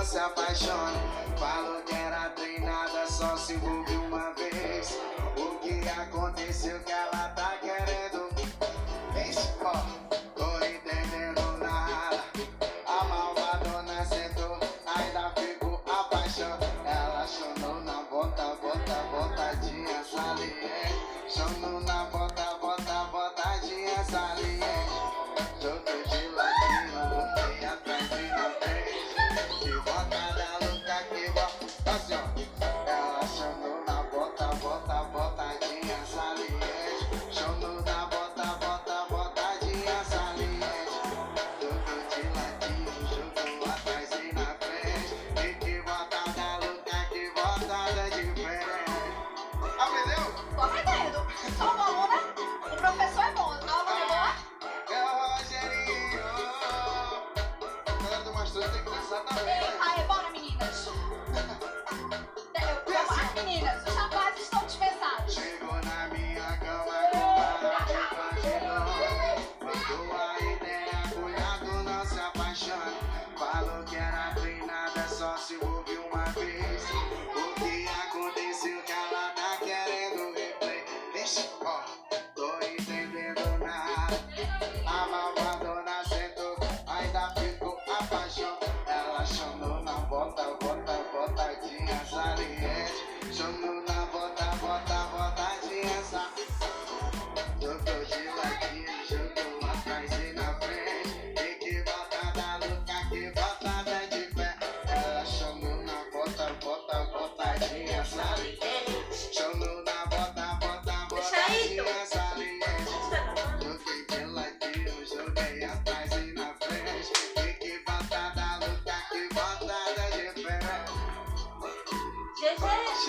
não se apaixone. Falou que era treinada, só se envolve uma vez. O que aconteceu que ela tá querendo? Esse copo. Chamou na bota, bota, botadinha saliente. Yeah.